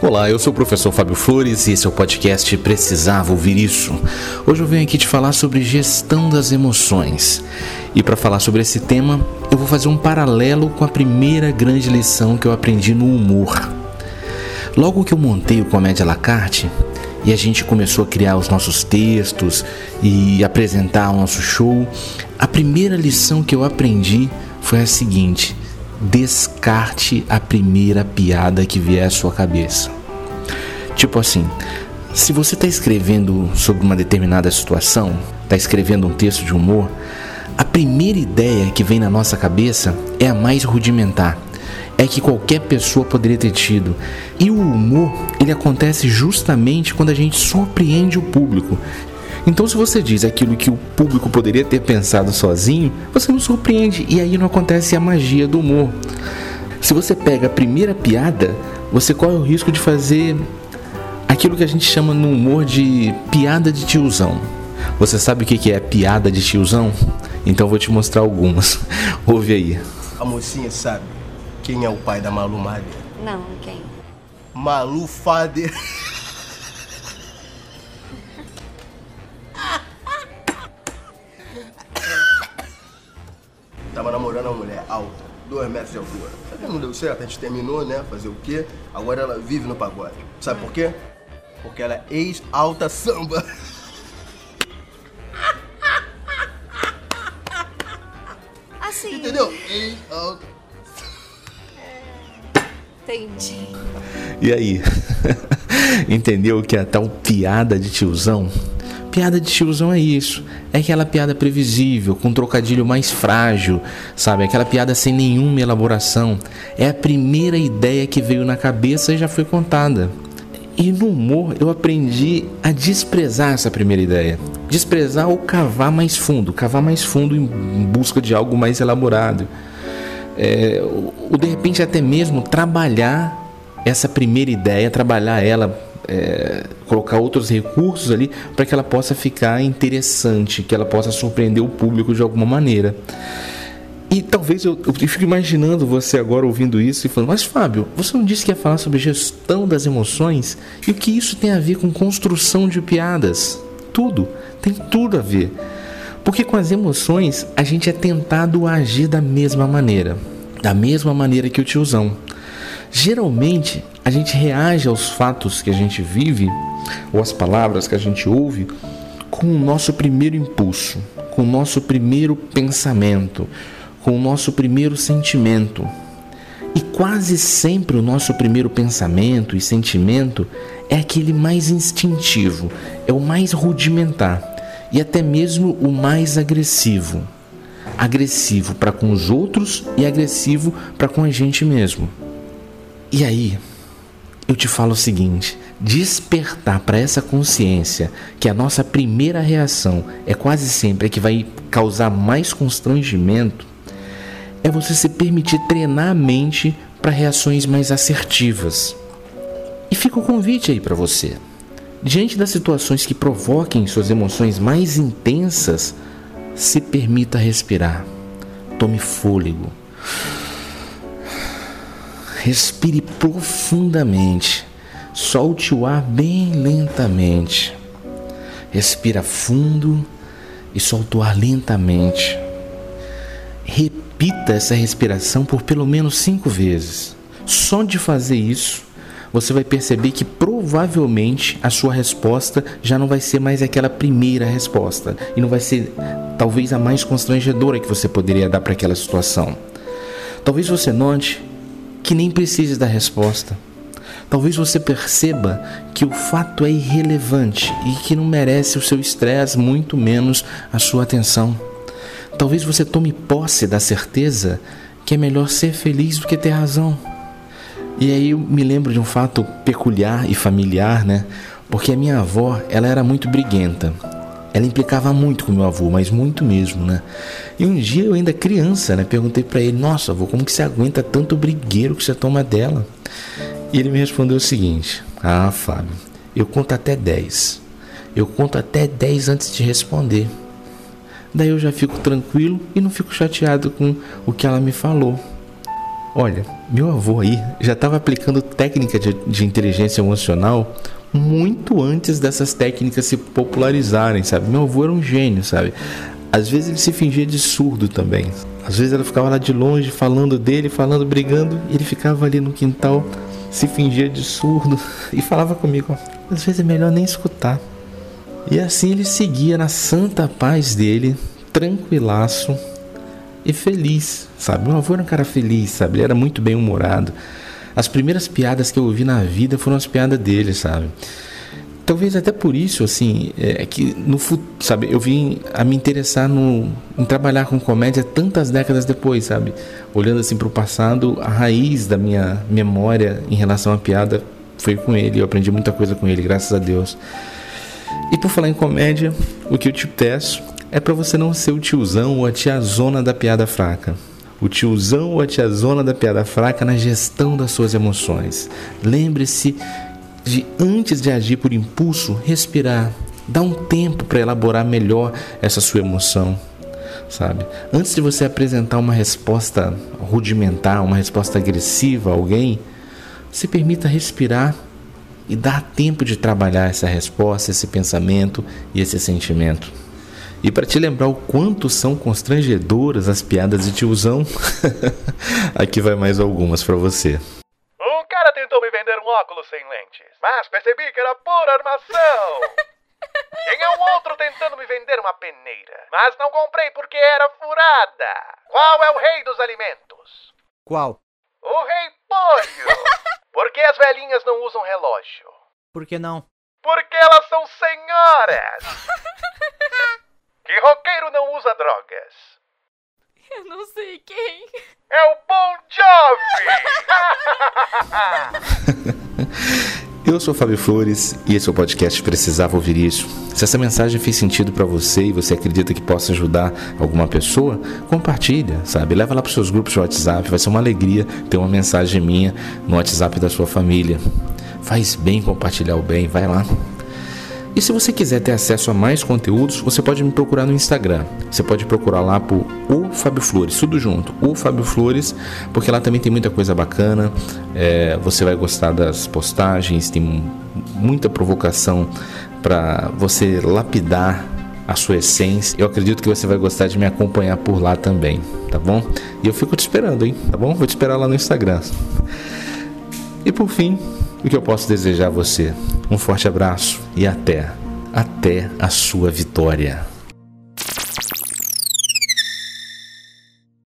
Olá, eu sou o professor Fábio Flores e esse é o podcast Precisava Ouvir Isso. Hoje eu venho aqui te falar sobre gestão das emoções. E para falar sobre esse tema, eu vou fazer um paralelo com a primeira grande lição que eu aprendi no humor. Logo que eu montei o Comédia à la carte e a gente começou a criar os nossos textos e apresentar o nosso show, a primeira lição que eu aprendi foi a seguinte: descarte a primeira piada que vier à sua cabeça. Tipo assim, se você está escrevendo sobre uma determinada situação, está escrevendo um texto de humor, a primeira ideia que vem na nossa cabeça é a mais rudimentar. É que qualquer pessoa poderia ter tido. E o humor, ele acontece justamente quando a gente surpreende o público. Então, se você diz aquilo que o público poderia ter pensado sozinho, você não surpreende e aí não acontece a magia do humor. Se você pega a primeira piada, você corre o risco de fazer aquilo que a gente chama no humor de piada de tiozão. Você sabe o que é piada de tiozão? Então eu vou te mostrar algumas. Ouve aí. A mocinha sabe quem é o pai da Malu Mader? Não, quem? Malu Fader. Tava namorando uma mulher alta, 2 metros de altura. Só que não deu certo, a gente terminou, né? Fazer o quê? Agora ela vive no pagode. Sabe por quê? Porque ela é ex-alta samba. Assim. Entendeu? Ex-alta. Entendi. E aí? Entendeu o que é a tal piada de tiozão? Piada de tiozão é isso. É aquela piada previsível, com um trocadilho mais frágil, sabe? Aquela piada sem nenhuma elaboração. É a primeira ideia que veio na cabeça e já foi contada. E no humor eu aprendi a desprezar essa primeira ideia. Desprezar ou cavar mais fundo, cavar mais fundo em busca de algo mais elaborado. É, ou de repente até mesmo trabalhar essa primeira ideia, trabalhar ela, é, colocar outros recursos ali para que ela possa ficar interessante, que ela possa surpreender o público de alguma maneira. E talvez eu, eu fico imaginando você agora ouvindo isso e falando, mas Fábio, você não disse que ia falar sobre gestão das emoções? E o que isso tem a ver com construção de piadas? Tudo, tem tudo a ver. Porque com as emoções a gente é tentado a agir da mesma maneira, da mesma maneira que o tiozão. Geralmente a gente reage aos fatos que a gente vive ou às palavras que a gente ouve com o nosso primeiro impulso, com o nosso primeiro pensamento, com o nosso primeiro sentimento. E quase sempre o nosso primeiro pensamento e sentimento é aquele mais instintivo, é o mais rudimentar e até mesmo o mais agressivo. Agressivo para com os outros e agressivo para com a gente mesmo. E aí, eu te falo o seguinte: despertar para essa consciência que a nossa primeira reação é quase sempre a que vai causar mais constrangimento, é você se permitir treinar a mente para reações mais assertivas. E fica o convite aí para você. Diante das situações que provoquem suas emoções mais intensas, se permita respirar. Tome fôlego. Respire profundamente. Solte o ar bem lentamente. Respira fundo e solta o ar lentamente. Repita essa respiração por pelo menos cinco vezes. Só de fazer isso, você vai perceber que provavelmente a sua resposta já não vai ser mais aquela primeira resposta e não vai ser talvez a mais constrangedora que você poderia dar para aquela situação. Talvez você note que nem precise da resposta. Talvez você perceba que o fato é irrelevante e que não merece o seu estresse, muito menos a sua atenção. Talvez você tome posse da certeza que é melhor ser feliz do que ter razão. E aí eu me lembro de um fato peculiar e familiar, né? Porque a minha avó, ela era muito briguenta. Ela implicava muito com meu avô, mas muito mesmo, né? E um dia eu ainda criança, né, perguntei para ele: "Nossa, avô, como que você aguenta tanto brigueiro que você toma dela?" E ele me respondeu o seguinte: "Ah, Fábio, eu conto até 10. Eu conto até 10 antes de responder. Daí eu já fico tranquilo e não fico chateado com o que ela me falou." Olha, meu avô aí já estava aplicando técnica de, de, inteligência emocional muito antes dessas técnicas se popularizarem, sabe? Meu avô era um gênio, sabe? Às vezes ele se fingia de surdo também. Às vezes ela ficava lá de longe falando dele, falando, brigando, e ele ficava ali no quintal, se fingia de surdo e falava comigo: às vezes é melhor nem escutar. E assim ele seguia na santa paz dele, tranquilaço e feliz, sabe? Meu avô era um cara feliz, sabe? Ele era muito bem humorado. As primeiras piadas que eu ouvi na vida foram as piadas dele, sabe? talvez até por isso, assim, é, é que no sabe, eu vim a me interessar no, em trabalhar com comédia tantas décadas depois, sabe? Olhando assim para o passado, a raiz da minha memória em relação à piada foi com ele. Eu aprendi muita coisa com ele, graças a Deus. E por falar em comédia, o que eu te peço é para você não ser o tiozão ou a tiazona da piada fraca. O tiozão ou a tiazona da piada fraca na gestão das suas emoções. Lembre-se de antes de agir por impulso, respirar, dar um tempo para elaborar melhor essa sua emoção, sabe? Antes de você apresentar uma resposta rudimentar, uma resposta agressiva a alguém, se permita respirar e dar tempo de trabalhar essa resposta, esse pensamento e esse sentimento. E para te lembrar o quanto são constrangedoras as piadas de tiozão, aqui vai mais algumas para você óculos sem lentes, mas percebi que era pura armação. Tinha um outro tentando me vender uma peneira, mas não comprei porque era furada. Qual é o rei dos alimentos? Qual? O rei polho. Por que as velhinhas não usam relógio? Por que não? Porque elas são senhoras. que roqueiro não usa drogas? Eu não sei quem. É o Bon Jovi! Eu sou o Fábio Flores e esse é o podcast Precisava Ouvir Isso. Se essa mensagem fez sentido para você e você acredita que possa ajudar alguma pessoa, compartilha, sabe? Leva lá para os seus grupos de WhatsApp. Vai ser uma alegria ter uma mensagem minha no WhatsApp da sua família. Faz bem compartilhar o bem, vai lá. E se você quiser ter acesso a mais conteúdos, você pode me procurar no Instagram. Você pode procurar lá por o Fábio Flores, tudo junto, o Fábio Flores, porque lá também tem muita coisa bacana. É, você vai gostar das postagens, tem muita provocação para você lapidar a sua essência. Eu acredito que você vai gostar de me acompanhar por lá também, tá bom? E eu fico te esperando, hein? Tá bom? Vou te esperar lá no Instagram. E por fim, o que eu posso desejar a você? Um forte abraço e até, até a sua vitória.